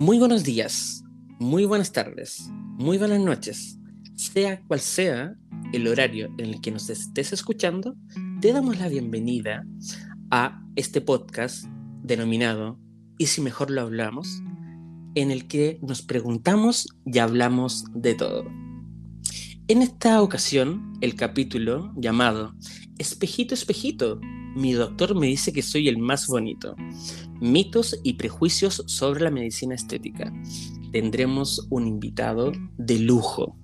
Muy buenos días, muy buenas tardes, muy buenas noches. Sea cual sea el horario en el que nos estés escuchando, te damos la bienvenida a este podcast denominado ¿Y si mejor lo hablamos? en el que nos preguntamos y hablamos de todo. En esta ocasión, el capítulo llamado Espejito, espejito, mi doctor me dice que soy el más bonito. Mitos y prejuicios sobre la medicina estética. Tendremos un invitado de lujo.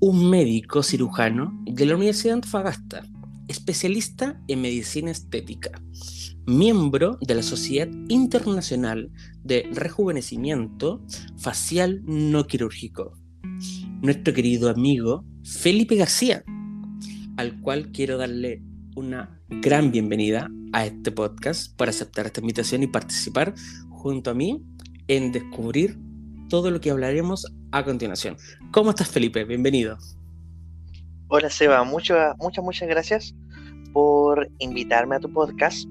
Un médico cirujano de la Universidad de Antofagasta, especialista en medicina estética, miembro de la Sociedad Internacional de Rejuvenecimiento Facial No Quirúrgico. Nuestro querido amigo Felipe García, al cual quiero darle una gran bienvenida a este podcast por aceptar esta invitación y participar junto a mí en descubrir todo lo que hablaremos a continuación. ¿Cómo estás, Felipe? Bienvenido. Hola, Seba. Muchas, muchas, muchas gracias por invitarme a tu podcast.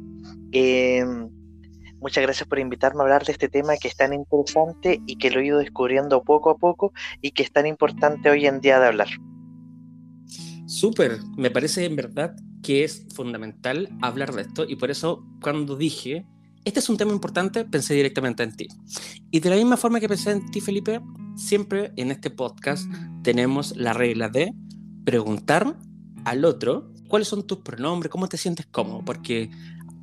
Em, muchas gracias por invitarme a hablar de este tema que es tan interesante y que lo he ido descubriendo poco a poco y que es tan importante hoy en día de hablar. Súper, me parece en verdad que es fundamental hablar de esto y por eso cuando dije, este es un tema importante, pensé directamente en ti. Y de la misma forma que pensé en ti, Felipe, siempre en este podcast tenemos la regla de preguntar al otro cuáles son tus pronombres, cómo te sientes cómodo, porque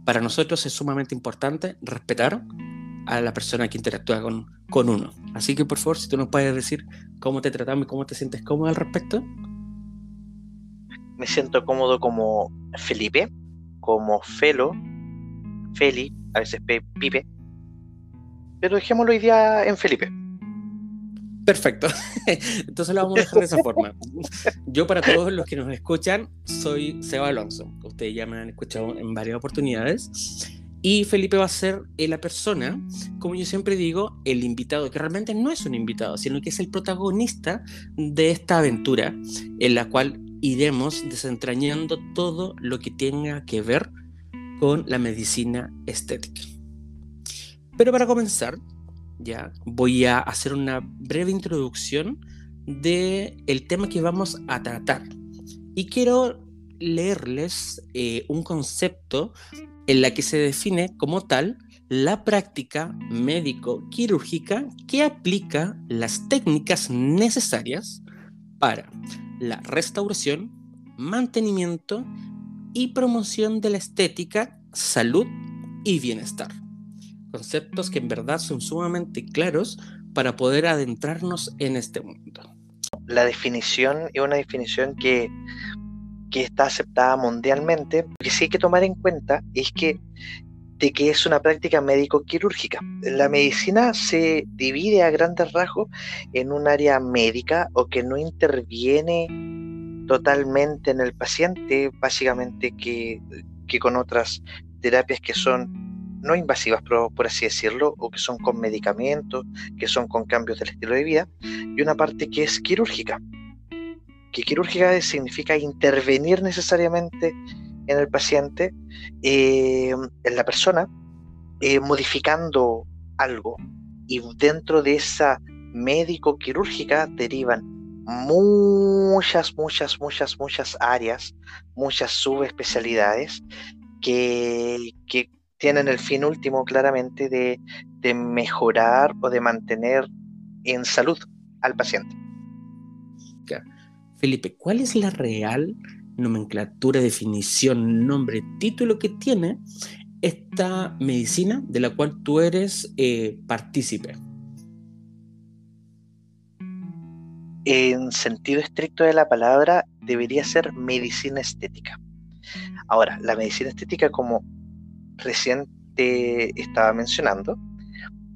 para nosotros es sumamente importante respetar a la persona que interactúa con, con uno. Así que por favor, si tú nos puedes decir cómo te tratamos y cómo te sientes cómodo al respecto me siento cómodo como Felipe, como Felo, Feli, a veces Pipe, pero dejémoslo hoy día en Felipe. Perfecto. Entonces lo vamos a dejar de esa forma. Yo, para todos los que nos escuchan, soy Seba Alonso. Ustedes ya me han escuchado en varias oportunidades. Y Felipe va a ser la persona, como yo siempre digo, el invitado, que realmente no es un invitado, sino que es el protagonista de esta aventura, en la cual iremos desentrañando todo lo que tenga que ver con la medicina estética. Pero para comenzar, ya voy a hacer una breve introducción de el tema que vamos a tratar. Y quiero leerles eh, un concepto en la que se define como tal la práctica médico-quirúrgica que aplica las técnicas necesarias para la restauración, mantenimiento y promoción de la estética, salud y bienestar. Conceptos que en verdad son sumamente claros para poder adentrarnos en este mundo. La definición es una definición que, que está aceptada mundialmente. Lo que sí hay que tomar en cuenta es que de que es una práctica médico-quirúrgica. La medicina se divide a grandes rasgos en un área médica o que no interviene totalmente en el paciente, básicamente que, con otras terapias que son no invasivas, por, por, así decirlo, o que son con medicamentos, que son con cambios del estilo de vida, y una parte que es quirúrgica, que quirúrgica significa intervenir necesariamente en el paciente, eh, en la persona, eh, modificando algo. Y dentro de esa médico quirúrgica derivan muchas, muchas, muchas, muchas áreas, muchas subespecialidades que, que tienen el fin último claramente de, de mejorar o de mantener en salud al paciente. Felipe, ¿cuál es la real nomenclatura, definición, nombre, título que tiene esta medicina de la cual tú eres eh, partícipe? En sentido estricto de la palabra, debería ser medicina estética. Ahora, la medicina estética, como recién te estaba mencionando,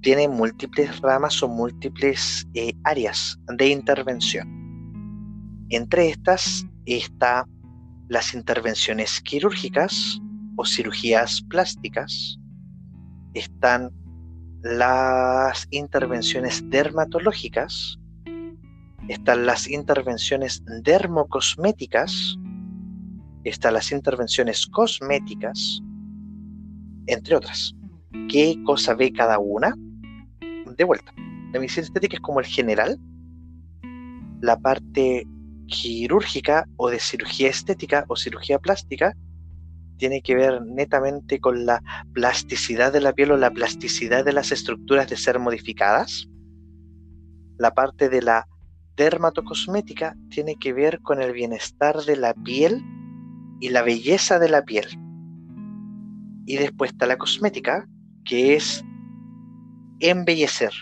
tiene múltiples ramas o múltiples eh, áreas de intervención. Entre estas está las intervenciones quirúrgicas o cirugías plásticas, están las intervenciones dermatológicas, están las intervenciones dermocosméticas, están las intervenciones cosméticas, entre otras. ¿Qué cosa ve cada una? de vuelta, la medicina estética es como el general, la parte quirúrgica o de cirugía estética o cirugía plástica tiene que ver netamente con la plasticidad de la piel o la plasticidad de las estructuras de ser modificadas. La parte de la dermatocosmética tiene que ver con el bienestar de la piel y la belleza de la piel. Y después está la cosmética, que es embellecer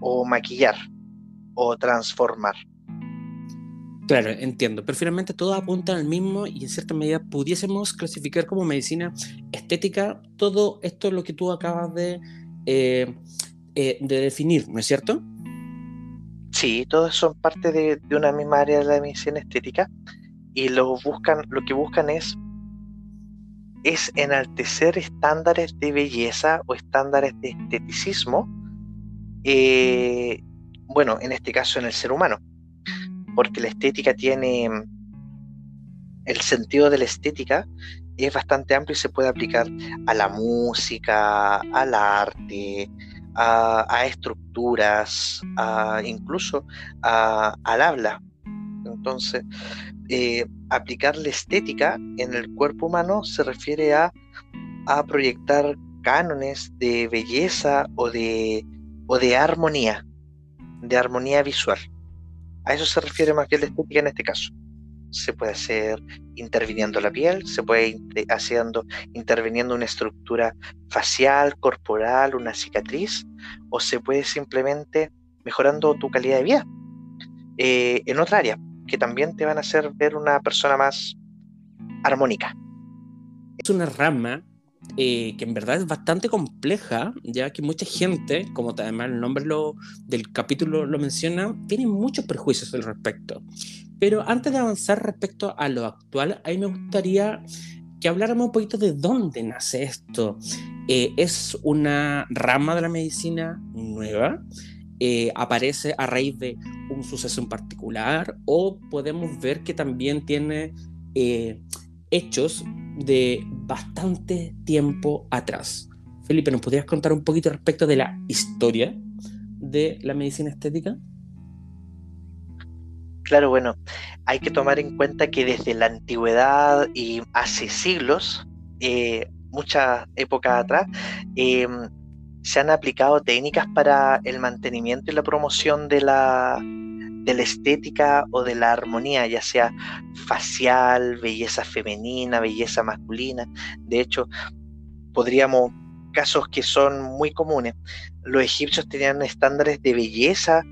o maquillar o transformar. Claro, entiendo. Pero finalmente todos apuntan al mismo y en cierta medida pudiésemos clasificar como medicina estética todo esto lo que tú acabas de, eh, eh, de definir, ¿no es cierto? Sí, todos son parte de, una misma área de la medicina estética y lo buscan, lo que buscan es es enaltecer estándares de belleza o estándares de esteticismo, eh, bueno, en este caso en el ser humano porque la estética tiene, el sentido de la estética es bastante amplio y se puede aplicar a la música, al arte, a, estructuras, incluso al habla. Entonces, eh, aplicar la estética en el cuerpo humano se refiere a, proyectar cánones de belleza o o de armonía, de armonía visual. A eso se refiere más bien la estética en este caso. Se puede hacer interviniendo la piel, se puede haciendo interviniendo una estructura facial, corporal, una cicatriz, o se puede simplemente mejorando tu calidad de vida eh, en otra área, que también te van a hacer ver una persona más armónica. Es una rama eh, que en verdad es bastante compleja, ya que mucha gente, como además el nombre lo, del capítulo lo menciona, tiene muchos prejuicios al respecto. Pero antes de avanzar respecto a lo actual, a mí me gustaría que habláramos un poquito de dónde nace esto. Eh, ¿Es una rama de la medicina nueva? Eh, ¿Aparece a raíz de un suceso en particular? ¿O podemos ver que también tiene hechos de bastante tiempo atrás. Felipe, ¿nos podrías contar un poquito respecto de la historia de la medicina estética? Claro, bueno, hay que tomar en cuenta que desde la antigüedad y hace siglos, eh, muchas épocas atrás, em, se han aplicado técnicas para el mantenimiento y la promoción de la, de la estética o de la armonía, ya sea facial, belleza femenina, belleza masculina. De hecho, podríamos, casos que son muy comunes, los egipcios tenían estándares de belleza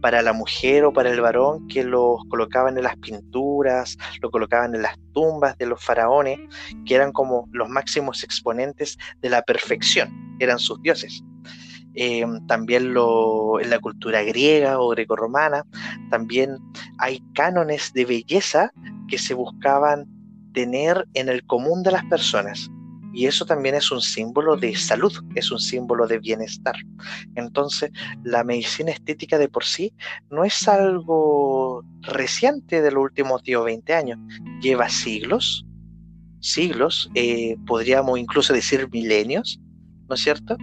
para la mujer o para el varón que los colocaban en las pinturas, lo colocaban en las tumbas de los faraones, que eran como los máximos exponentes de la perfección, eran sus dioses. Em, también lo, en la cultura griega o grecorromana, también hay cánones de belleza que se buscaban tener en el común de las personas. Y eso también es un símbolo de salud, es un símbolo de bienestar. Entonces, la medicina estética de por sí no es algo reciente de los últimos 10 o 20 años, lleva siglos, siglos, eh, podríamos incluso decir milenios, ¿no es cierto?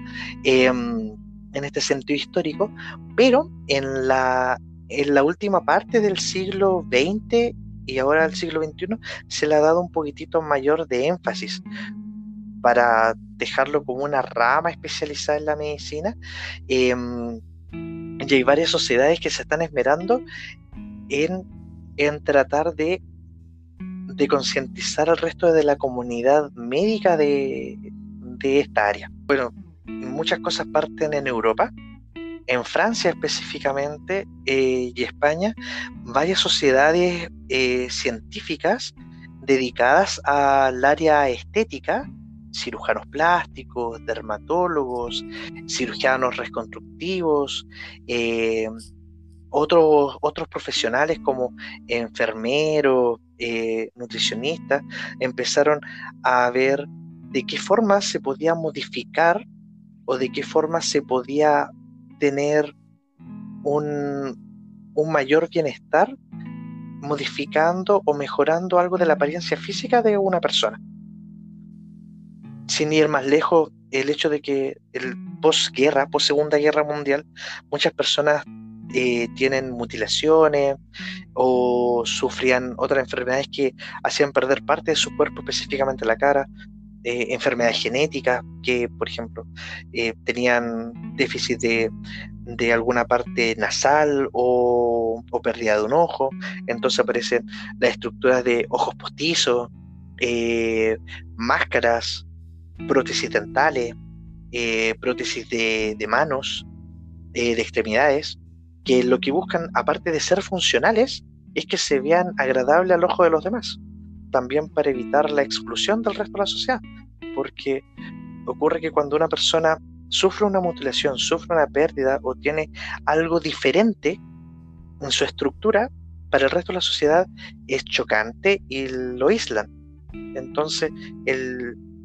Em, en este sentido histórico, pero en la, en la última parte del siglo XX y ahora del siglo XXI se le ha dado un poquitito mayor de énfasis para dejarlo como una rama especializada en la medicina. Em, y hay varias sociedades que se están esmerando en, en tratar de, de concientizar al resto de la comunidad médica de, de esta área. Bueno, muchas cosas parten en Europa, en Francia específicamente eh, y España, varias sociedades eh, científicas dedicadas al área estética, cirujanos plásticos, dermatólogos, cirujanos reconstructivos, eh, otros, otros profesionales como enfermeros, nutricionistas, empezaron a ver de qué forma se podía modificar o de qué forma se podía tener un, mayor bienestar modificando o mejorando algo de la apariencia física de una persona. Sin ir más lejos, el hecho de que posguerra, post Segunda Guerra Mundial, muchas personas eh, tienen mutilaciones o sufrían otras enfermedades que hacían perder parte de su cuerpo, específicamente la cara, eh, enfermedades genéticas que, por ejemplo, eh, tenían déficit de, alguna parte nasal o, pérdida de un ojo. Entonces aparecen las estructuras de ojos postizos, máscaras, prótesis dentales, prótesis de, de manos, de extremidades que lo que buscan, aparte de ser funcionales, es que se vean agradables al ojo de los demás, también para evitar la exclusión del resto de la sociedad, porque ocurre que cuando una persona sufre una mutilación, sufre una pérdida o tiene algo diferente en su estructura, para el resto de la sociedad es chocante y lo aíslan. Entonces,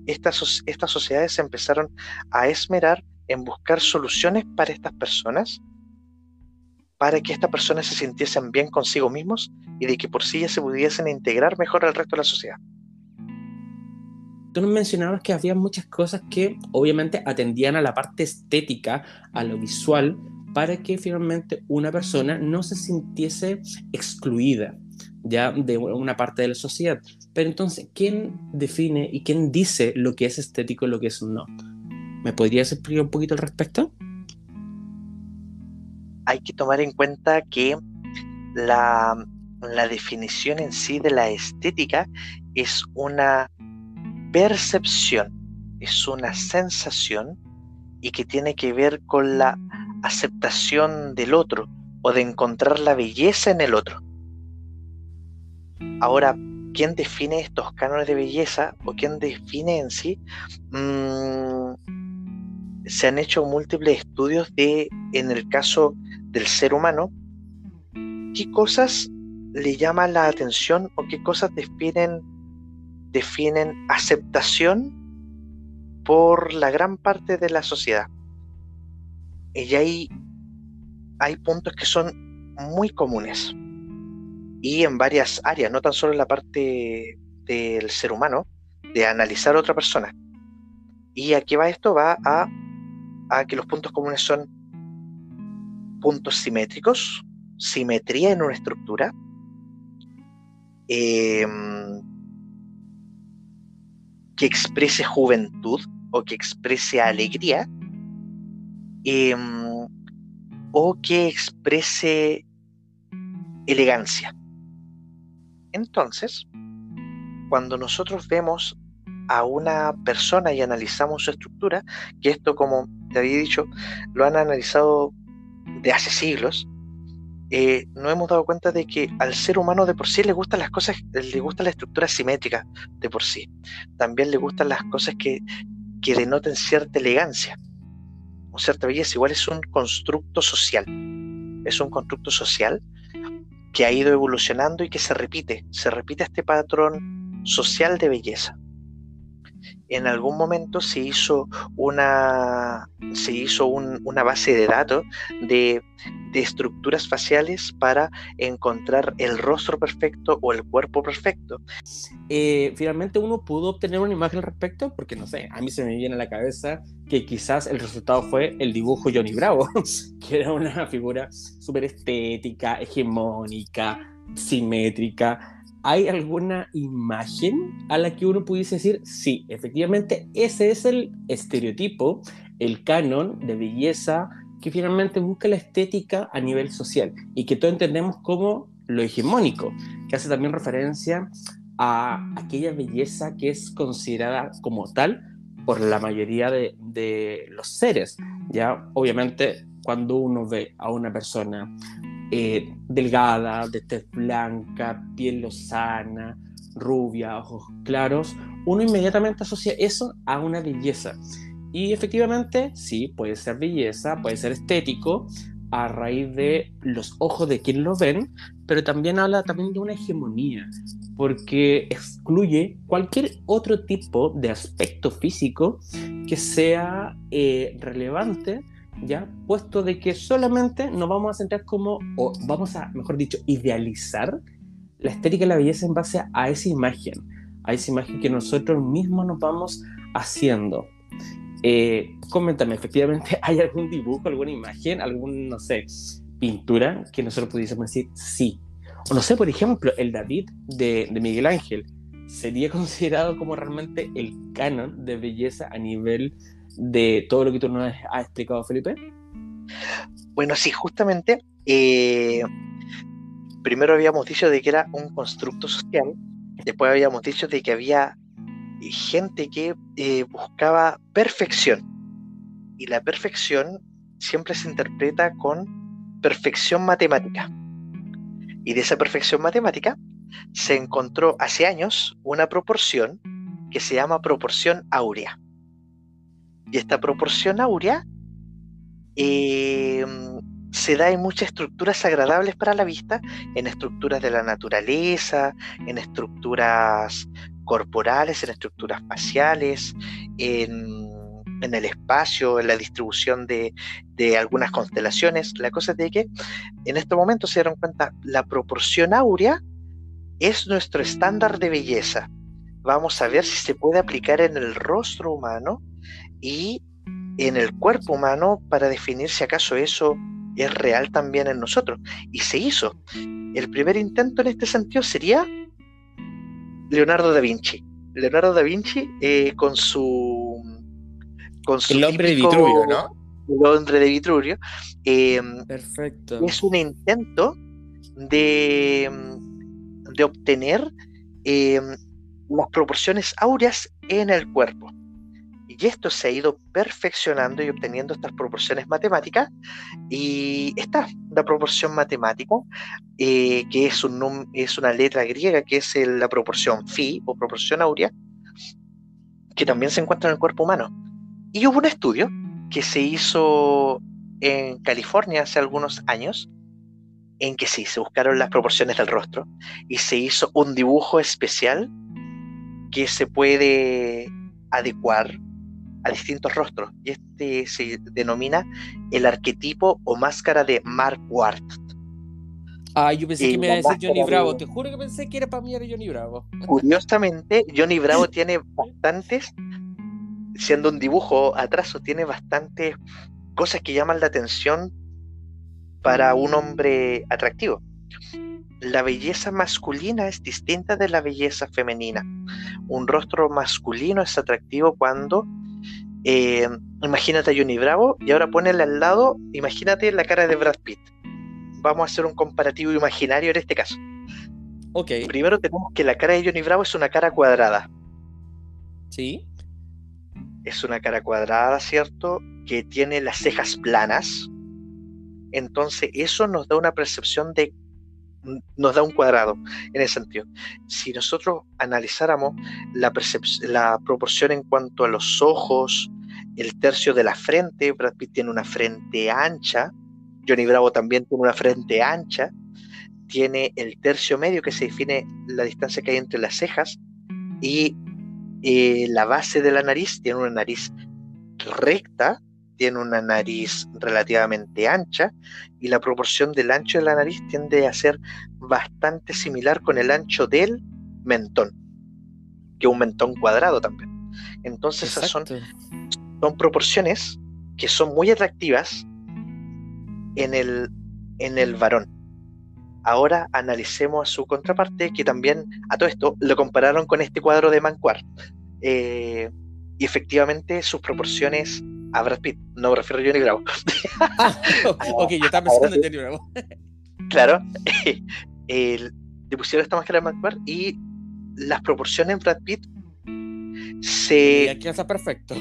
estas, estas sociedades empezaron a esmerar en buscar soluciones para estas personas para que estas personas se sintiesen bien consigo mismos y de que por sí ya se pudiesen integrar mejor al resto de la sociedad. Tú nos mencionabas que había muchas cosas que obviamente atendían a la parte estética, a lo visual, para que finalmente una persona no se sintiese excluida ya de una parte de la sociedad. Pero entonces, ¿quién define y quién dice lo que es estético y lo que es no? ¿Me podrías explicar un poquito al respecto? Hay que tomar en cuenta que la, definición en sí de la estética es una percepción, es una sensación y que tiene que ver con la aceptación del otro o de encontrar la belleza en el otro. Ahora, ¿quién define estos cánones de belleza o quién define en sí? Mm, se han hecho múltiples estudios de, en el caso del ser humano, qué cosas le llaman la atención o qué cosas definen, aceptación por la gran parte de la sociedad. Y ahí hay puntos que son muy comunes y en varias áreas, no tan solo en la parte del ser humano, de analizar a otra persona. ¿Y a qué va esto? Va a que los puntos comunes son puntos simétricos, simetría en una estructura, em, que exprese juventud o que exprese alegría, em, o que exprese elegancia. Entonces, cuando nosotros vemos a una persona y analizamos su estructura, que esto, como te había dicho, lo han analizado de hace siglos, eh, no hemos dado cuenta de que al ser humano de por sí le gustan las cosas, le gusta la estructura simétrica de por sí. También le gustan las cosas que, que denoten cierta elegancia o cierta belleza. Igual es un constructo social. Es un constructo social que ha ido evolucionando y que se repite. Se repite este patrón social de belleza en algún momento se hizo una, se hizo una base de datos de, estructuras faciales para encontrar el rostro perfecto o el cuerpo perfecto. Eh, finalmente uno pudo obtener una imagen al respecto, porque no sé, a mí se me viene a la cabeza que quizás el resultado fue el dibujo Johnny Bravo, que era una figura súper estética, hegemónica, simétrica ¿hay alguna imagen a la que uno pudiese decir, sí, efectivamente, ese es el estereotipo, el canon de belleza que finalmente busca la estética a nivel social y que todos entendemos como lo hegemónico, que hace también referencia a aquella belleza que es considerada como tal por la mayoría de, de los seres. Ya, obviamente, cuando uno ve a una persona eh, delgada, de tez blanca, piel lozana, rubia, ojos claros, uno inmediatamente asocia eso a una belleza. Y efectivamente, sí, puede ser belleza, puede ser estético, a raíz de los ojos de quien lo ven, pero también habla también de una hegemonía, porque excluye cualquier otro tipo de aspecto físico que sea eh, relevante ¿ya? Puesto de que solamente nos vamos a centrar como, o vamos a, mejor dicho, idealizar la estética y la belleza en base a esa imagen, a esa imagen que nosotros mismos nos vamos haciendo. Eh, coméntame, efectivamente, ¿hay algún dibujo, alguna imagen, algún, no sé, pintura que nosotros pudiésemos decir sí? O no sé, por ejemplo, el David de, de Miguel Ángel, ¿sería considerado como realmente el canon de belleza a nivel de todo lo que tú nos has explicado, Felipe? Bueno, sí, justamente, eh, primero habíamos dicho de que era un constructo social, después habíamos dicho de que había gente que eh, buscaba perfección, y la perfección siempre se interpreta con perfección matemática. Y de esa perfección matemática se encontró hace años una proporción que se llama proporción áurea. Y esta proporción áurea em, se da en muchas estructuras agradables para la vista, en estructuras de la naturaleza, en estructuras corporales, en estructuras faciales, en, el espacio, en la distribución de, de, algunas constelaciones. La cosa es de que en este momento se dieron cuenta, la proporción áurea es nuestro estándar de belleza. Vamos a ver si se puede aplicar en el rostro humano y en el cuerpo humano para definir si acaso eso es real también en nosotros. Y se hizo. El primer intento en este sentido sería Leonardo da Vinci. Leonardo da Vinci eh, con su... Con su el hombre de Vitruvio, ¿no? El hombre de Vitruvio. Em, Perfecto. Es un intento de, de obtener em, las proporciones áureas en el cuerpo. Y esto se ha ido perfeccionando y obteniendo estas proporciones matemáticas. Y está la proporción matemática, eh, que es, un, es una letra griega, que es la proporción phi o proporción áurea, que también se encuentra en el cuerpo humano. Y hubo un estudio que se hizo en California hace algunos años, en que sí, se buscaron las proporciones del rostro y se hizo un dibujo especial que se puede adecuar a distintos rostros. Y este se denomina el arquetipo o máscara de Mark Ward. Ah, yo pensé que me iba a decir Johnny Bravo. Te juro que pensé que era para mí era Johnny Bravo. Curiosamente, Johnny Bravo tiene bastantes, siendo un dibujo atraso, tiene bastantes cosas que llaman la atención para un hombre atractivo. La belleza masculina es distinta de la belleza femenina. Un rostro masculino es atractivo cuando eh, imagínate a Johnny Bravo y ahora ponele al lado, imagínate la cara de Brad Pitt. Vamos a hacer un comparativo imaginario en este caso. Ok. Primero tenemos que la cara de Johnny Bravo es una cara cuadrada. Sí. Es una cara cuadrada, ¿cierto? Que tiene las cejas planas. Entonces eso nos da una percepción de nos da un cuadrado en ese sentido. Si nosotros analizáramos la, la proporción en cuanto a los ojos, el tercio de la frente, Brad Pitt tiene una frente ancha, Johnny Bravo también tiene una frente ancha, tiene el tercio medio que se define la distancia que hay entre las cejas y eh, la base de la nariz tiene una nariz recta tiene una nariz relativamente ancha y la proporción del ancho de la nariz tiende a ser bastante similar con el ancho del mentón, que un mentón cuadrado también. Entonces esas son, son proporciones que son muy atractivas en el, en el varón. Ahora analicemos a su contraparte, que también a todo esto lo compararon con este cuadro de Mancuart. Eh, y efectivamente sus proporciones a Brad Pitt, no me refiero a Johnny Bravo. Ah, ok, yo estaba pensando en Johnny Bravo. claro, el, le pusieron esta máscara de McQuarrie y las proporciones en Brad Pitt se. Y calza perfecto.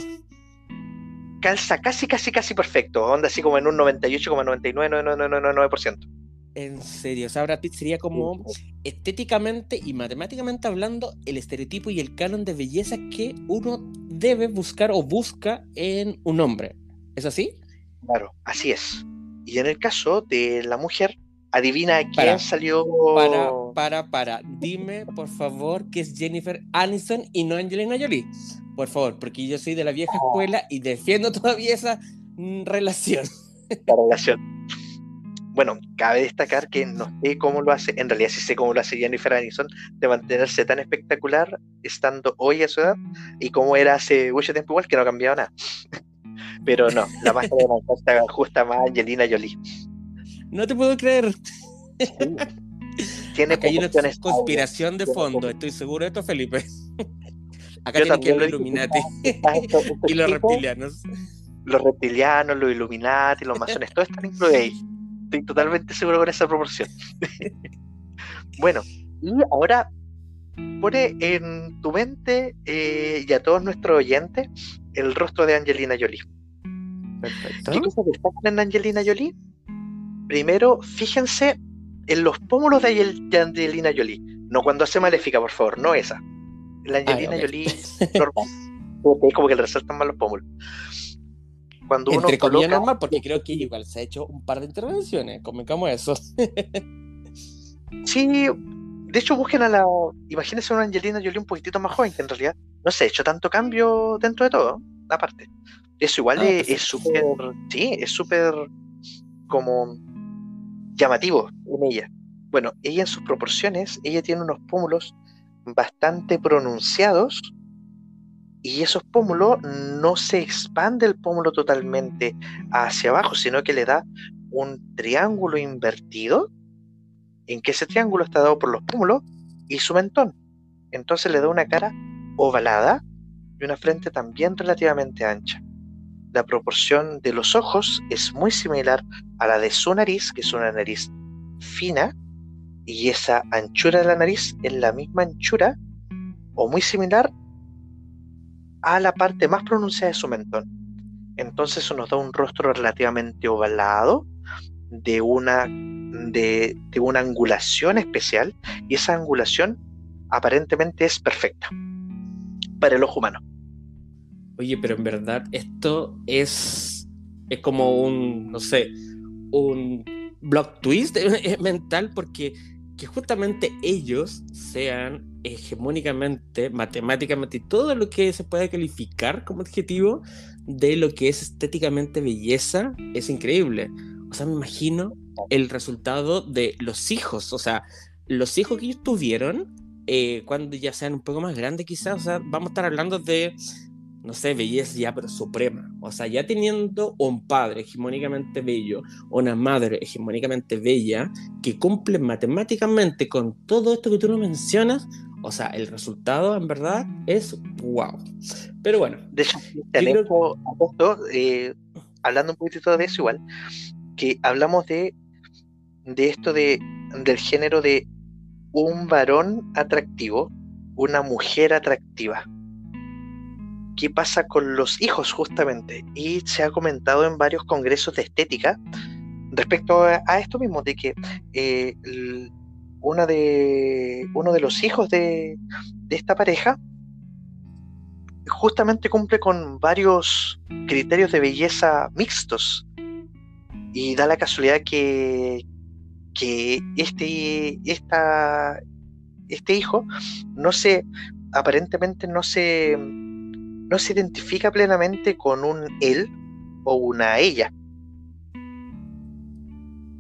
Calza casi, casi, casi perfecto. Onda así como en un 98,999999%. En serio, o sea, Brad Pitt sería como estéticamente y matemáticamente hablando el estereotipo y el canon de belleza que uno debe buscar o busca en un hombre. ¿Es así? Claro, así es. Y en el caso de la mujer, adivina quién salió. Para, para, para. Dime, por favor, que es Jennifer Aniston y no Angelina Jolie. Por favor, porque yo soy de la vieja escuela y defiendo todavía esa mm, relación. La relación. bueno, cabe destacar que no sé cómo lo hace, en realidad sí sé cómo lo hace Jennifer Aniston, de mantenerse tan espectacular estando hoy a su edad y como era hace mucho tiempo igual que no ha cambiado nada. Pero no, la máscara de Minecraft ajusta más a Angelina Jolie. No te puedo creer. Tiene Acá hay una conspiración de fondo, estoy seguro de esto, Felipe. Acá tienen que los Illuminati y los reptilianos. Los reptilianos, los Illuminati, los masones, todos están incluidos ahí. Estoy totalmente seguro con esa proporción. bueno, y ahora pone en tu mente eh, y a todos nuestros oyentes el rostro de Angelina Jolie. Perfecto. ¿Qué cosas destacan en Angelina Jolie? Primero, fíjense en los pómulos de, Angelina Jolie. No cuando hace maléfica, por favor, no esa. La Angelina Jolie normal. es como que le resaltan más los pómulos. Cuando uno Entre coloca... normal, porque creo que igual se ha hecho un par de intervenciones. Convencamos eso. sí, de hecho, busquen a la. Imagínense una Angelina Jolie un poquitito más joven, que en realidad no se ha hecho tanto cambio dentro de todo, aparte. Eso igual ah, es súper. Sí, es súper como llamativo en ella. Bueno, ella en sus proporciones, ella tiene unos pómulos bastante pronunciados y esos pómulos no se expande el pómulo totalmente hacia abajo, sino que le da un triángulo invertido, en que ese triángulo está dado por los pómulos y su mentón. Entonces le da una cara ovalada y una frente también relativamente ancha. La proporción de los ojos es muy similar a la de su nariz, que es una nariz fina, y esa anchura de la nariz es la misma anchura o muy similar a la parte más pronunciada de su mentón. Entonces eso nos da un rostro relativamente ovalado, de una, de, de una angulación especial, y esa angulación aparentemente es perfecta para el ojo humano. Oye, pero en verdad esto es, es como un, no sé, un block twist mental porque que justamente ellos sean hegemónicamente, matemáticamente y todo lo que se puede calificar como adjetivo de lo que es estéticamente belleza es increíble. O sea, me imagino el resultado de los hijos, o sea, los hijos que ellos tuvieron eh, cuando ya sean un poco más grandes quizás, o sea, vamos a estar hablando de no sé, belleza ya, pero suprema. O sea, ya teniendo un padre hegemónicamente bello, una madre hegemónicamente bella, que cumple matemáticamente con todo esto que tú no mencionas, o sea, el resultado en verdad es wow. Pero bueno. De hecho, eh, hablando un poquito de eso igual, que hablamos de, de esto de, del género de un varón atractivo, una mujer atractiva qué pasa con los hijos justamente. Y se ha comentado en varios congresos de estética respecto a, esto mismo, de que eh, de, uno de los hijos de, esta pareja justamente cumple con varios criterios de belleza mixtos. Y da la casualidad que, que este, esta, este hijo no se, aparentemente no se no se identifica plenamente con un él o una ella.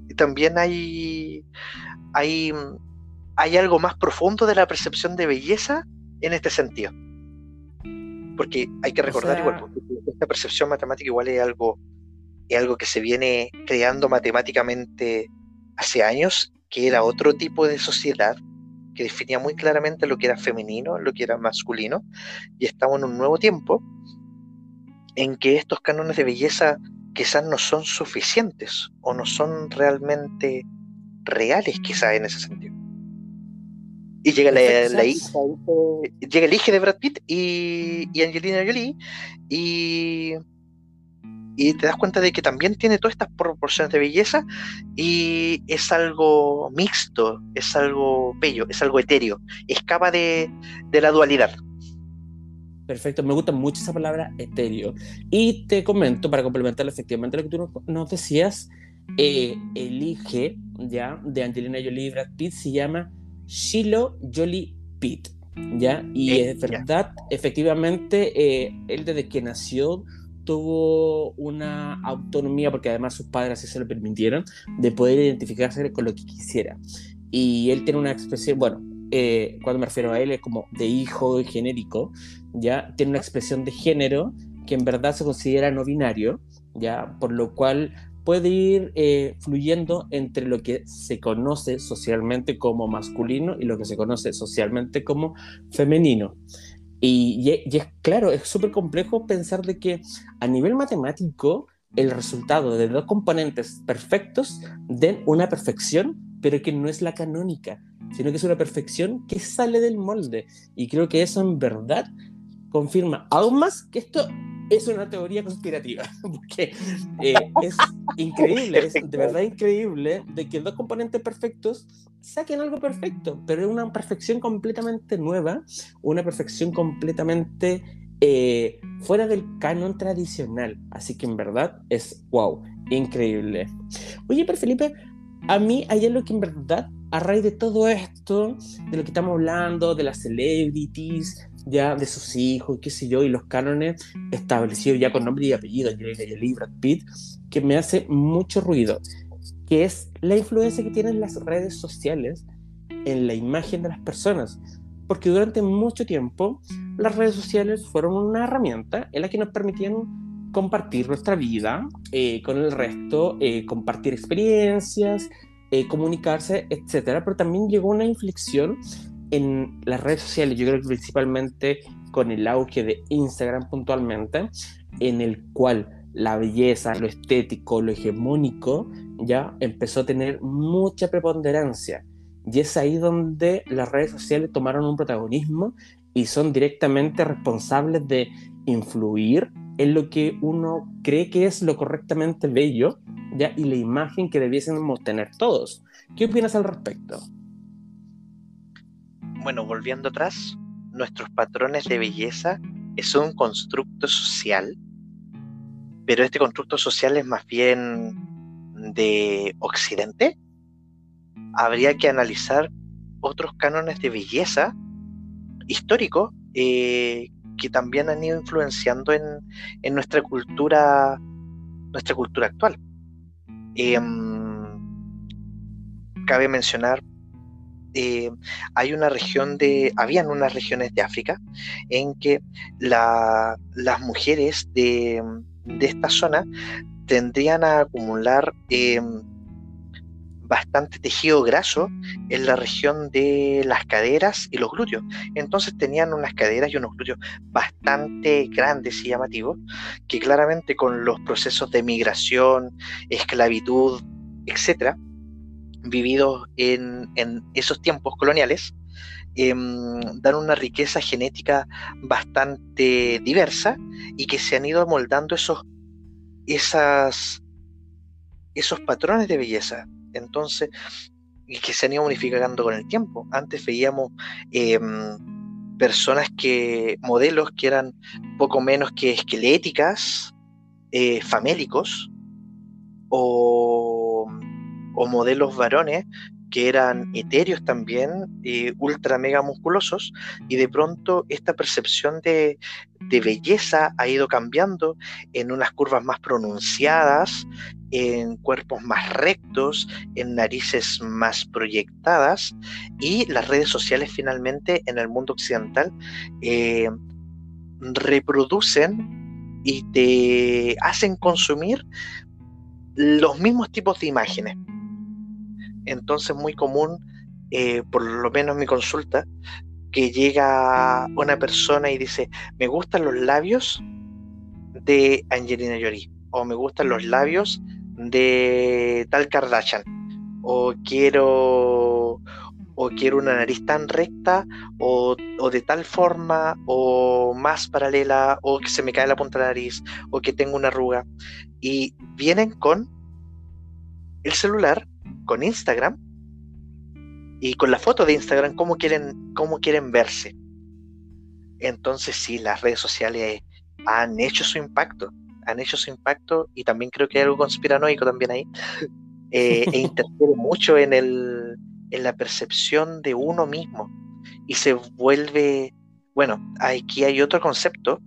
Y también hay, hay, hay algo más profundo de la percepción de belleza en este sentido. Porque hay que recordar igual, esta percepción matemática igual es algo, es algo que se viene creando matemáticamente hace años, que era otro tipo de sociedad que definía muy claramente lo que era femenino, lo que era masculino, y estamos en un nuevo tiempo en que estos cánones de belleza quizás no son suficientes o no son realmente reales quizás en ese sentido. Y llega la, hija, llega el hijo de Brad Pitt y, y Angelina Jolie y y te das cuenta de que también tiene todas estas proporciones de belleza y es algo mixto, es algo bello, es algo etéreo, escapa de, la dualidad. Perfecto, me gusta mucho esa palabra etéreo. Y te comento, para complementar efectivamente lo que tú nos decías, eh, elige ya de Angelina Jolie y Brad Pitt se llama Shiloh Jolie Pitt. ¿ya? Y es verdad, efectivamente, eh, él desde que nació tuvo una autonomía, porque además sus padres así se lo permitieron, de poder identificarse con lo que quisiera. Y él tiene una expresión, bueno, eh, cuando me refiero a él es como de hijo genérico, ya tiene una expresión de género que en verdad se considera no binario, ya por lo cual puede ir eh, fluyendo entre lo que se conoce socialmente como masculino y lo que se conoce socialmente como femenino. Y, y es claro, es súper complejo pensar de que a nivel matemático el resultado de dos componentes perfectos den una perfección, pero que no es la canónica, sino que es una perfección que sale del molde. Y creo que eso en verdad confirma aún más que esto es una teoría conspirativa, porque eh, es increíble, es de verdad increíble de que dos componentes perfectos saquen algo perfecto, pero es una perfección completamente nueva, una perfección completamente eh, fuera del canon tradicional. Así que en verdad es wow, increíble. Oye, pero Felipe, a mí hay algo que en verdad a raíz de todo esto, de lo que estamos hablando, de las celebrities, ya de sus hijos, qué sé yo, y los cánones establecidos ya con nombre y apellido, Angelina Jolie, Brad Pitt, que me hace mucho ruido, que es la influencia que tienen las redes sociales en la imagen de las personas. Porque durante mucho tiempo las redes sociales fueron una herramienta en la que nos permitían compartir nuestra vida eh, con el resto, eh, compartir experiencias, eh, comunicarse, etcétera, pero también llegó una inflexión en las redes sociales, yo creo que principalmente con el auge de Instagram puntualmente, en el cual la belleza, lo estético, lo hegemónico, ya empezó a tener mucha preponderancia. Y es ahí donde las redes sociales tomaron un protagonismo y son directamente responsables de influir en lo que uno cree que es lo correctamente bello ¿ya? y la imagen que debiésemos tener todos. ¿Qué opinas al respecto? Bueno, volviendo atrás, nuestros patrones de belleza es un constructo social, pero este constructo social es más bien de Occidente. Habría que analizar otros cánones de belleza históricos eh, que también han ido influenciando en, en nuestra cultura, nuestra cultura actual. Em, cabe mencionar, hay una región de, habían unas regiones de África en que las mujeres de, esta zona tendrían a acumular em, bastante tejido graso en la región de las caderas y los glúteos. Entonces tenían unas caderas y unos glúteos bastante grandes y llamativos, que claramente con los procesos de migración, esclavitud, etcétera, vividos en, esos tiempos coloniales, em, dan una riqueza genética bastante diversa y que se han ido amoldando esos, esas, esos patrones de belleza entonces, y que se han ido modificando con el tiempo. Antes veíamos em, personas que, modelos que eran poco menos que esqueléticas, eh, famélicos, o, modelos varones que eran etéreos también, eh, ultra mega musculosos, y de pronto esta percepción de, de, belleza ha ido cambiando en unas curvas más pronunciadas, en cuerpos más rectos, en narices más proyectadas y las redes sociales finalmente en el mundo occidental eh, reproducen y te hacen consumir los mismos tipos de imágenes. Entonces muy común, eh, por lo menos en mi consulta, que llega una persona y dice, me gustan los labios de Angelina Jolie o me gustan los labios de tal Kardashian o quiero o quiero una nariz tan recta o, de tal forma o más paralela o que se me cae la punta de la nariz o que tengo una arruga y vienen con el celular con Instagram y con la foto de Instagram cómo quieren cómo quieren verse. Entonces sí las redes sociales han hecho su impacto han hecho su impacto y también creo que hay algo conspiranoico también ahí, eh, e interfiere mucho en, el, en la percepción de uno mismo y se vuelve, bueno, aquí hay otro concepto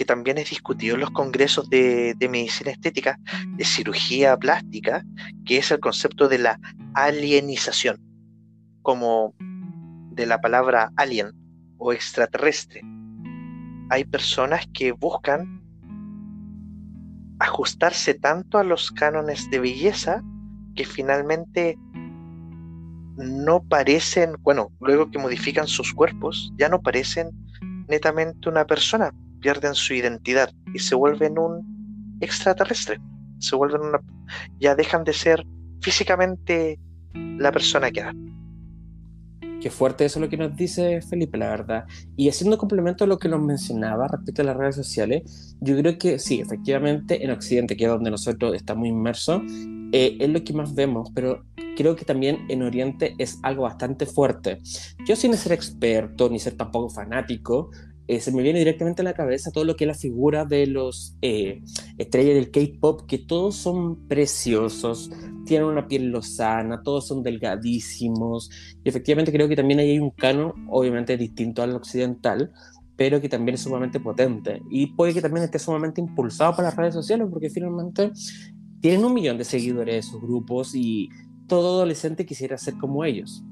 que también es discutido en los congresos de, medicina estética, de cirugía plástica, que es el concepto de la alienización, como de la palabra alien o extraterrestre. Hay personas que buscan ajustarse tanto a los cánones de belleza que finalmente no parecen, bueno, luego que modifican sus cuerpos, ya no parecen netamente una persona, pierden su identidad y se vuelven un extraterrestre, se vuelven una, ya dejan de ser físicamente la persona que eran. Qué fuerte eso lo que nos dice Felipe, la verdad. Y haciendo complemento a lo que nos mencionaba respecto a las redes sociales, yo creo que sí, efectivamente en Occidente, que es donde nosotros estamos inmersos, eh, es lo que más vemos, pero creo que también en Oriente es algo bastante fuerte. Yo sin ser experto ni ser tampoco fanático, eh, se me viene directamente a la cabeza todo lo que es la figura de los eh, estrellas del K-pop, que todos son preciosos, tienen una piel lozana, todos son delgadísimos, y efectivamente creo que también ahí hay un canon, obviamente distinto al occidental, pero que también es sumamente potente, y puede que también esté sumamente impulsado por las redes sociales, porque finalmente tienen un millón de seguidores esos grupos y todo adolescente quisiera ser como ellos.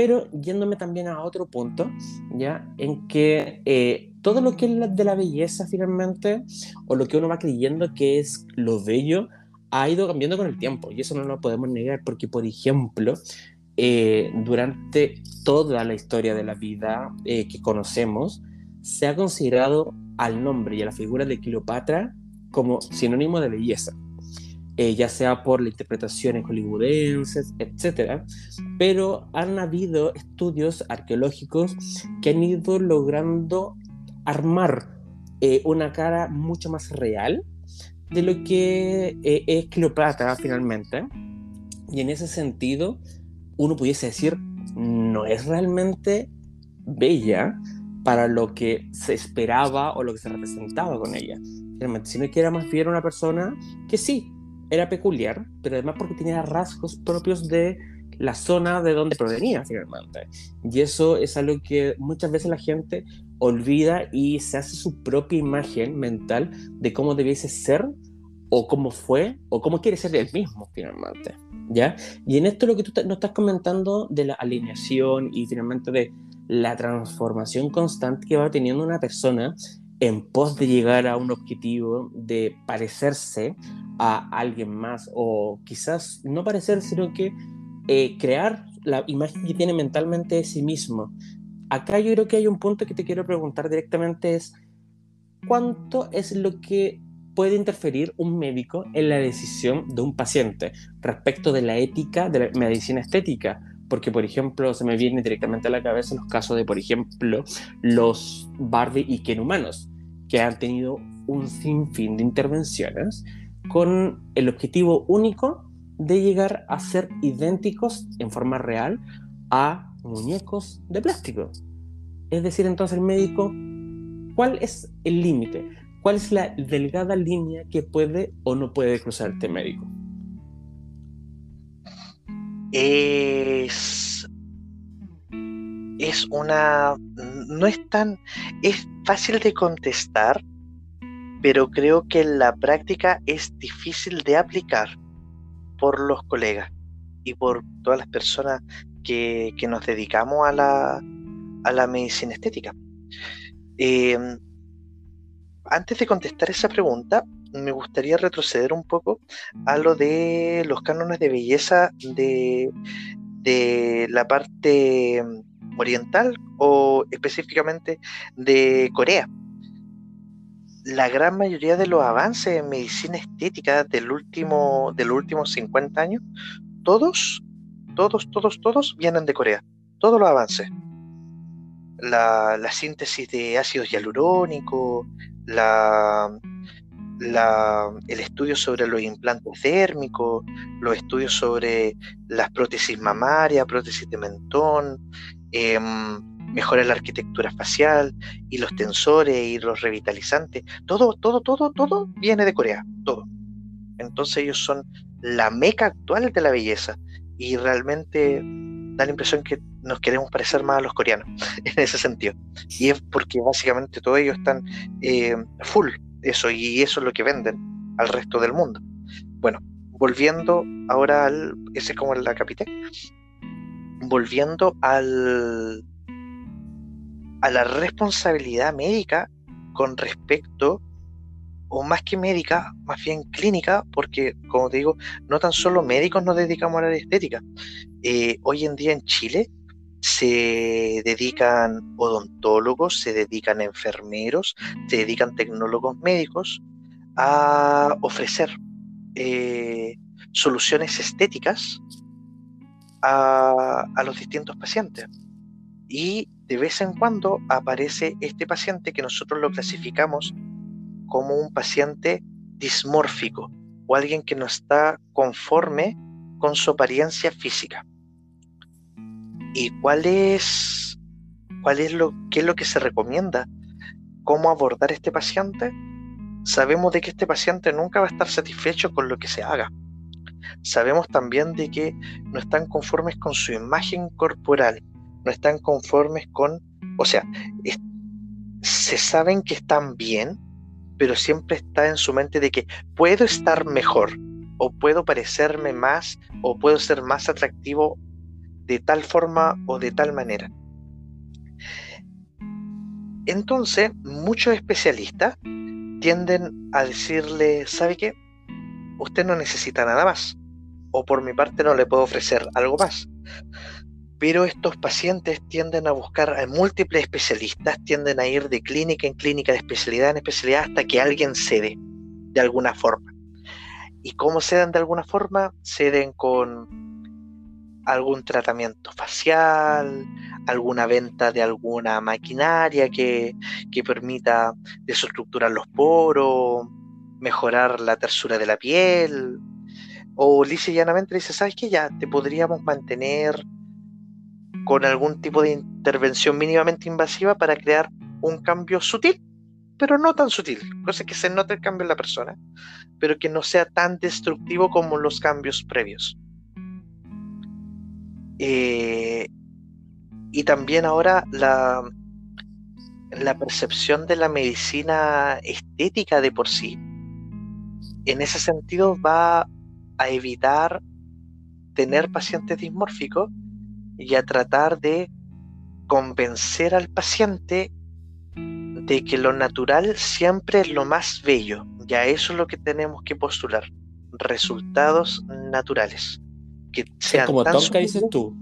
Pero yéndome también a otro punto, ¿ya? En que eh, todo lo que es de la belleza finalmente, o lo que uno va creyendo que es lo bello, ha ido cambiando con el tiempo. Y eso no lo podemos negar porque, por ejemplo, eh, durante toda la historia de la vida eh, que conocemos, se ha considerado al nombre y a la figura de Cleopatra como sinónimo de belleza. Eh, ya sea por las interpretaciones hollywoodenses, etc. Pero han habido estudios arqueológicos que han ido logrando armar eh, una cara mucho más real de lo que eh, es Cleopatra finalmente. Y en ese sentido, uno pudiese decir, no es realmente bella para lo que se esperaba o lo que se representaba con ella. Realmente, sino que era más bien una persona que sí, era peculiar, pero además porque tenía rasgos propios de la zona de donde provenía finalmente. Y eso es algo que muchas veces la gente olvida y se hace su propia imagen mental de cómo debiese ser o cómo fue o cómo quiere ser él mismo finalmente. ¿Ya? Y en esto lo que tú nos estás comentando de la alineación y finalmente de la transformación constante que va teniendo una persona en pos de llegar a un objetivo de parecerse a alguien más o quizás no parecer, sino que eh, crear la imagen que tiene mentalmente de sí mismo. Acá yo creo que hay un punto que te quiero preguntar directamente es ¿cuánto es lo que puede interferir un médico en la decisión de un paciente respecto de la ética de la medicina estética? Porque, por ejemplo, se me viene directamente a la cabeza los casos de, por ejemplo, los Barbie y Ken humanos, que han tenido un sinfín de intervenciones con el objetivo único de llegar a ser idénticos en forma real a muñecos de plástico. Es decir, entonces el médico, ¿cuál es el límite? ¿Cuál es la delgada línea que puede o no puede cruzar este médico? Es es una no es tan es fácil de contestar pero creo que en la práctica es difícil de aplicar por los colegas y por todas las personas que, nos dedicamos a la, a la medicina estética. Em, antes de contestar esa pregunta, me gustaría retroceder un poco a lo de los cánones de belleza de, de la parte oriental o específicamente de Corea la gran mayoría de los avances en medicina estética del último, de los últimos 50 años, todos, todos, todos, todos vienen de Corea. Todos los avances. La, síntesis de ácido hialurónico, la, la, el estudio sobre los implantes térmicos, los estudios sobre las prótesis mamarias, prótesis de mentón, eh, mejora la arquitectura facial y los tensores y los revitalizantes. Todo, todo, todo, todo viene de Corea, todo. Entonces ellos son la meca actual de la belleza y realmente da la impresión que nos queremos parecer más a los coreanos en ese sentido. Y es porque básicamente todos ellos están eh, full eso y eso es lo que venden al resto del mundo. Bueno, volviendo ahora al, ese es como la capital, volviendo a la responsabilidad médica con respecto o más que médica, más bien clínica, porque como te digo, no tan solo médicos nos dedicamos a la estética. Eh, hoy en día en Chile se dedican odontólogos, se dedican enfermeros, se dedican tecnólogos médicos a ofrecer eh, soluciones estéticas a, los distintos pacientes. Y de vez en cuando aparece este paciente que nosotros lo clasificamos como un paciente dismórfico o alguien que no está conforme con su apariencia física. ¿Y cuál es, cuál es lo, qué es lo que se recomienda? ¿Cómo abordar este paciente? Sabemos de que este paciente nunca va a estar satisfecho con lo que se haga. Sabemos también de que no están conformes con su imagen corporal, no están conformes con, o sea, se saben que están bien, pero siempre está en su mente de que puedo estar mejor, o puedo parecerme más, o puedo ser más atractivo de tal forma o de tal manera. Entonces, muchos especialistas tienden a decirle, ¿sabe qué? Usted no necesita nada más, o por mi parte no le puedo ofrecer algo más pero estos pacientes tienden a buscar a múltiples especialistas, tienden a ir de clínica en clínica, de especialidad en especialidad, hasta que alguien cede de alguna forma. ¿Y cómo ceden de alguna forma? Ceden con algún tratamiento facial, alguna venta de alguna maquinaria que, que permita desestructurar los poros, mejorar la tersura de la piel, o lisa llanamente dice, ¿sabes qué? Ya te podríamos mantener con algún tipo de intervención mínimamente invasiva para crear un cambio sutil, pero no tan sutil, cosa que se note el cambio en la persona, pero que no sea tan destructivo como los cambios previos. Eh, y también ahora la, la percepción de la medicina estética de por sí, en ese sentido va a evitar tener pacientes dismórficos y a tratar de convencer al paciente de que lo natural siempre es lo más bello. Ya eso es lo que tenemos que postular. Resultados naturales. Que sean como Tonka dices tú,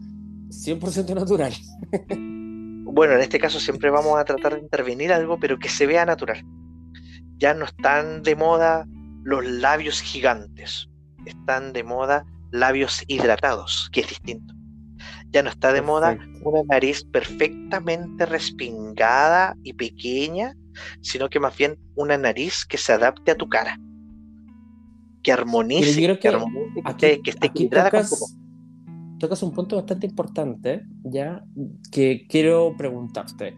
100% natural. bueno, en este caso siempre vamos a tratar de intervenir algo, pero que se vea natural. Ya no están de moda los labios gigantes, están de moda labios hidratados, que es distinto. Ya no está de moda una nariz perfectamente respingada y pequeña, sino que más bien una nariz que se adapte a tu cara. Que armonice, que, que, esté equilibrada tocas, tocas un punto bastante importante, ya, que quiero preguntarte.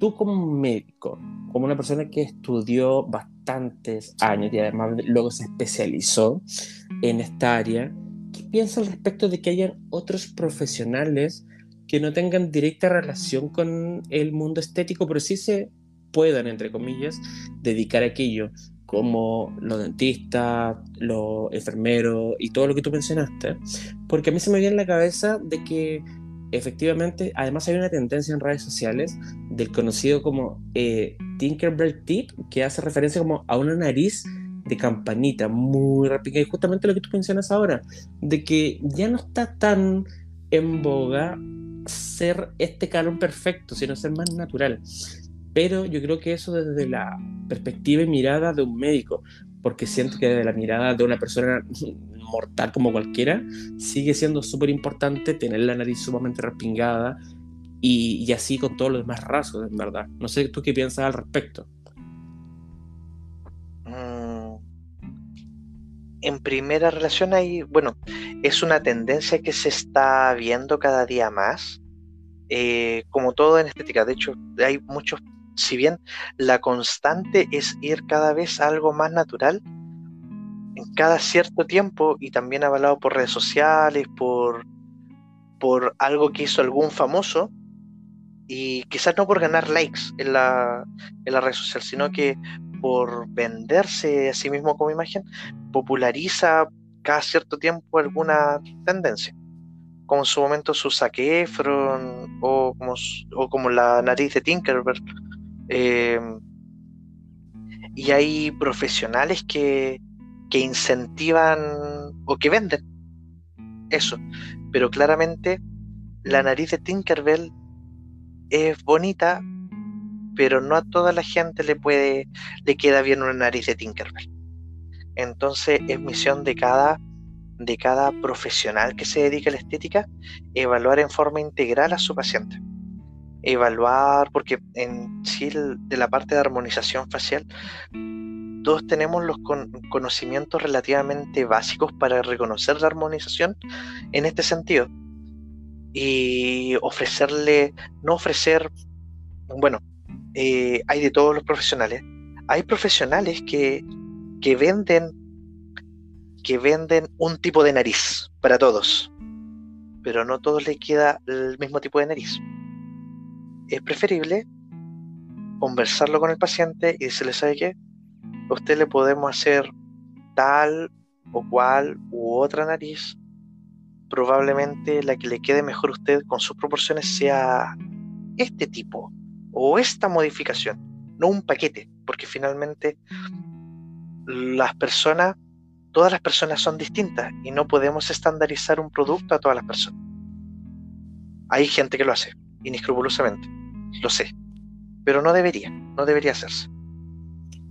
Tú como médico, como una persona que estudió bastantes años y además luego se especializó en esta área, piensa al respecto de que hayan otros profesionales que no tengan directa relación con el mundo estético, pero sí se puedan, entre comillas, dedicar a aquello, como los dentistas, los enfermeros y todo lo que tú mencionaste? Porque a mí se me viene en la cabeza de que efectivamente, además hay una tendencia en redes sociales del conocido como eh, Tinkerbell Tip, que hace referencia como a una nariz de campanita muy rápida y justamente lo que tú mencionas ahora, de que ya no está tan en boga ser este calor perfecto, sino ser más natural. Pero yo creo que eso desde la perspectiva y mirada de un médico, porque siento que desde la mirada de una persona mortal como cualquiera, sigue siendo súper importante tener la nariz sumamente respingada y, y, así con todos los demás rasgos, en verdad. No sé tú qué piensas al respecto. en primera relación hay, bueno, es una tendencia que se está viendo cada día más, eh, como todo en estética. De hecho, hay muchos, si bien la constante es ir cada vez a algo más natural, en cada cierto tiempo y también avalado por redes sociales, por, por algo que hizo algún famoso y quizás no por ganar likes en la, en la red social, sino que por venderse a sí mismo como imagen, populariza cada cierto tiempo alguna tendencia. Como en su momento su Zac Efron o como, o como la nariz de Tinkerbell. Em, y hay profesionales que, que incentivan o que venden eso. Pero claramente la nariz de Tinkerbell es bonita, pero no a toda la gente le puede, le queda bien una nariz de Tinkerbell. Entonces es misión de cada, de cada profesional que se dedica a la estética evaluar en forma integral a su paciente. Evaluar, porque en sí de la parte de armonización facial, todos tenemos los conocimientos relativamente básicos para reconocer la armonización en este sentido. Y ofrecerle, no ofrecer, bueno, eh, hay de todos los profesionales. Hay profesionales que, que venden que venden un tipo de nariz para todos, pero no todos les queda el mismo tipo de nariz. Es preferible conversarlo con el paciente y decirle, ¿sabe qué? A usted le podemos hacer tal o cual u otra nariz. Probablemente la que le quede mejor a usted con sus proporciones sea este tipo o esta modificación, no un paquete, porque finalmente las personas, todas las personas son distintas y no podemos estandarizar un producto a todas las personas. Hay gente que lo hace, inescrupulosamente, lo sé, pero no debería, no debería hacerse.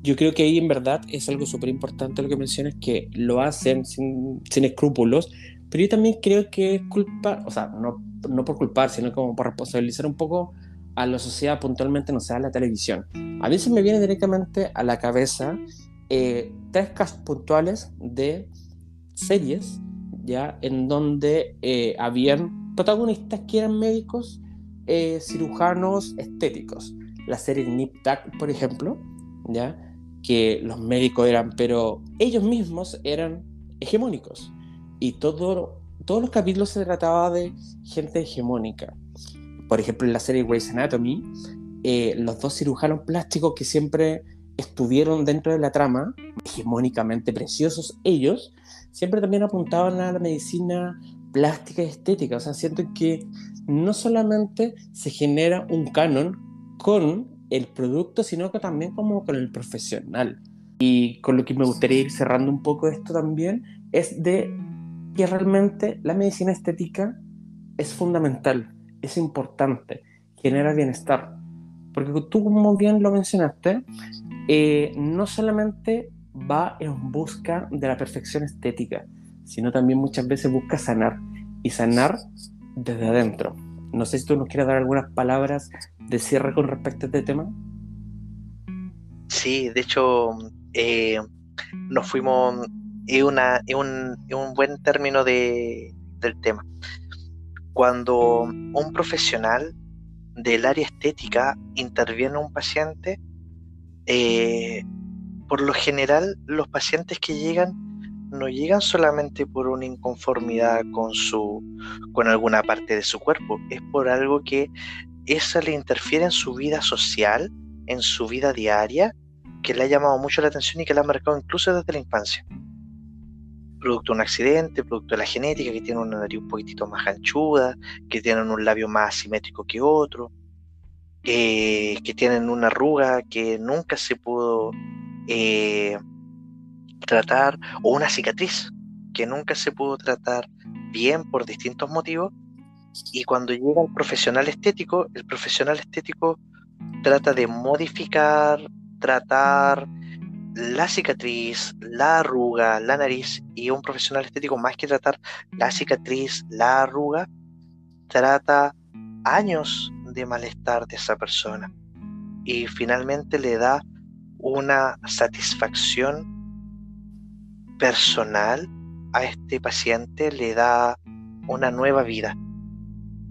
Yo creo que ahí en verdad es algo súper importante lo que mencionas, que lo hacen sin, sin, escrúpulos, pero yo también creo que es culpa, o sea, no, no por culpar, sino como por responsabilizar un poco a la sociedad puntualmente, no sea la televisión. A se me viene directamente a la cabeza eh, tres casos puntuales de series, ya, en donde eh, habían protagonistas que eran médicos, eh, cirujanos, estéticos. La serie Nip Tuck, por ejemplo, ya, que los médicos eran, pero ellos mismos eran hegemónicos. Y todo, todos los capítulos se trataba de gente hegemónica por ejemplo, en la serie Grey's Anatomy, eh, los dos cirujanos plásticos que siempre estuvieron dentro de la trama, hegemónicamente preciosos ellos, siempre también apuntaban a la medicina plástica y estética. O sea, siento que no solamente se genera un canon con el producto, sino que también como con el profesional. Y con lo que me gustaría ir cerrando un poco esto también es de que realmente la medicina estética es fundamental es importante, genera bienestar. Porque tú, como bien lo mencionaste, eh, no solamente va en busca de la perfección estética, sino también muchas veces busca sanar y sanar desde adentro. No sé si tú nos quieres dar algunas palabras de cierre con respecto a este tema. Sí, de hecho, eh, nos fuimos en, una, un, buen término de, del tema cuando un profesional del área estética interviene en un paciente, eh, por lo general los pacientes que llegan no llegan solamente por una inconformidad con su con alguna parte de su cuerpo, es por algo que eso le interfiere en su vida social, en su vida diaria, que le ha llamado mucho la atención y que le ha marcado incluso desde la infancia. Producto de un accidente, producto de la genética, que tienen una nariz un poquitito más anchuda, que tienen un labio más asimétrico que otro, que tienen una arruga que nunca se pudo eh, tratar, o una cicatriz que nunca se pudo tratar bien por distintos motivos. Y cuando llega el profesional estético, el profesional estético trata de modificar, tratar, la cicatriz, la arruga, la nariz y un profesional estético más que tratar la cicatriz, la arruga, trata años de malestar de esa persona y finalmente le da una satisfacción personal a este paciente, le da una nueva vida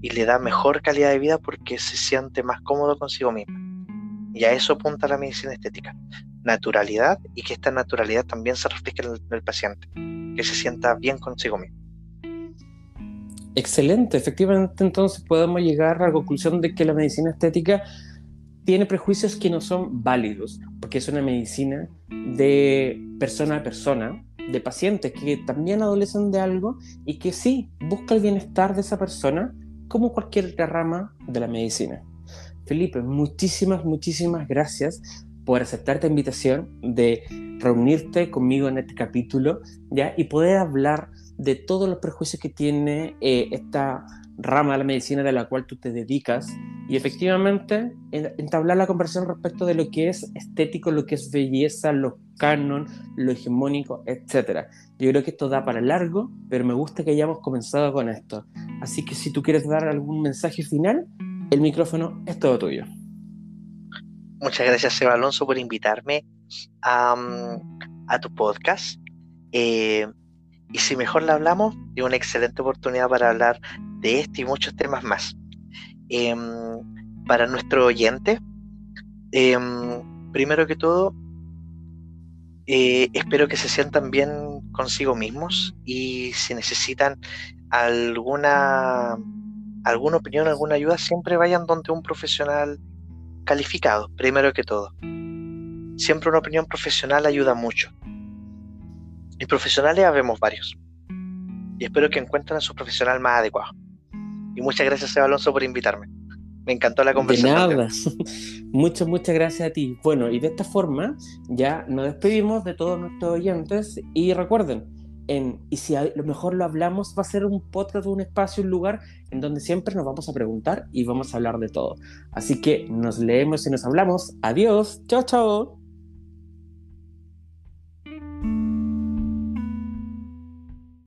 y le da mejor calidad de vida porque se siente más cómodo consigo mismo. Y a eso apunta la medicina estética naturalidad y que esta naturalidad también se refleje en el, paciente, que se sienta bien consigo mismo. Excelente, efectivamente entonces podemos llegar a la conclusión de que la medicina estética tiene prejuicios que no son válidos, porque es una medicina de persona a persona, de pacientes que también adolecen de algo y que sí busca el bienestar de esa persona como cualquier otra rama de la medicina. Felipe, muchísimas, muchísimas gracias por aceptar esta invitación de reunirte conmigo en este capítulo ¿ya? y poder hablar de todos los prejuicios que tiene eh, esta rama de la medicina de la cual tú te dedicas y efectivamente entablar la conversación respecto de lo que es estético, lo que es belleza, los canon, lo hegemónico, etc. Yo creo que esto da para largo, pero me gusta que hayamos comenzado con esto. Así que si tú quieres dar algún mensaje final, el micrófono es todo tuyo. Muchas gracias, Seba Alonso, por invitarme a, a tu podcast. Eh, y si mejor le hablamos, es una excelente oportunidad para hablar de este y muchos temas más. Em, para nuestro oyente, em, primero que todo, eh, espero que se sientan bien consigo mismos y si necesitan alguna, alguna opinión, alguna ayuda, siempre vayan donde un profesional calificado, primero que todo. Siempre una opinión profesional ayuda mucho. Y profesionales habemos varios. Y espero que encuentren a su profesional más adecuado. Y muchas gracias, Seba Alonso, por invitarme. Me encantó la conversación. De nada. muchas, muchas gracias a ti. Bueno, y de esta forma ya nos despedimos de todos nuestros oyentes y recuerden, en, y si a lo mejor lo hablamos, va a ser un podcast, un espacio, un lugar en donde siempre nos vamos a preguntar y vamos a hablar de todo. Así que nos leemos y nos hablamos. Adiós. Chao, chao.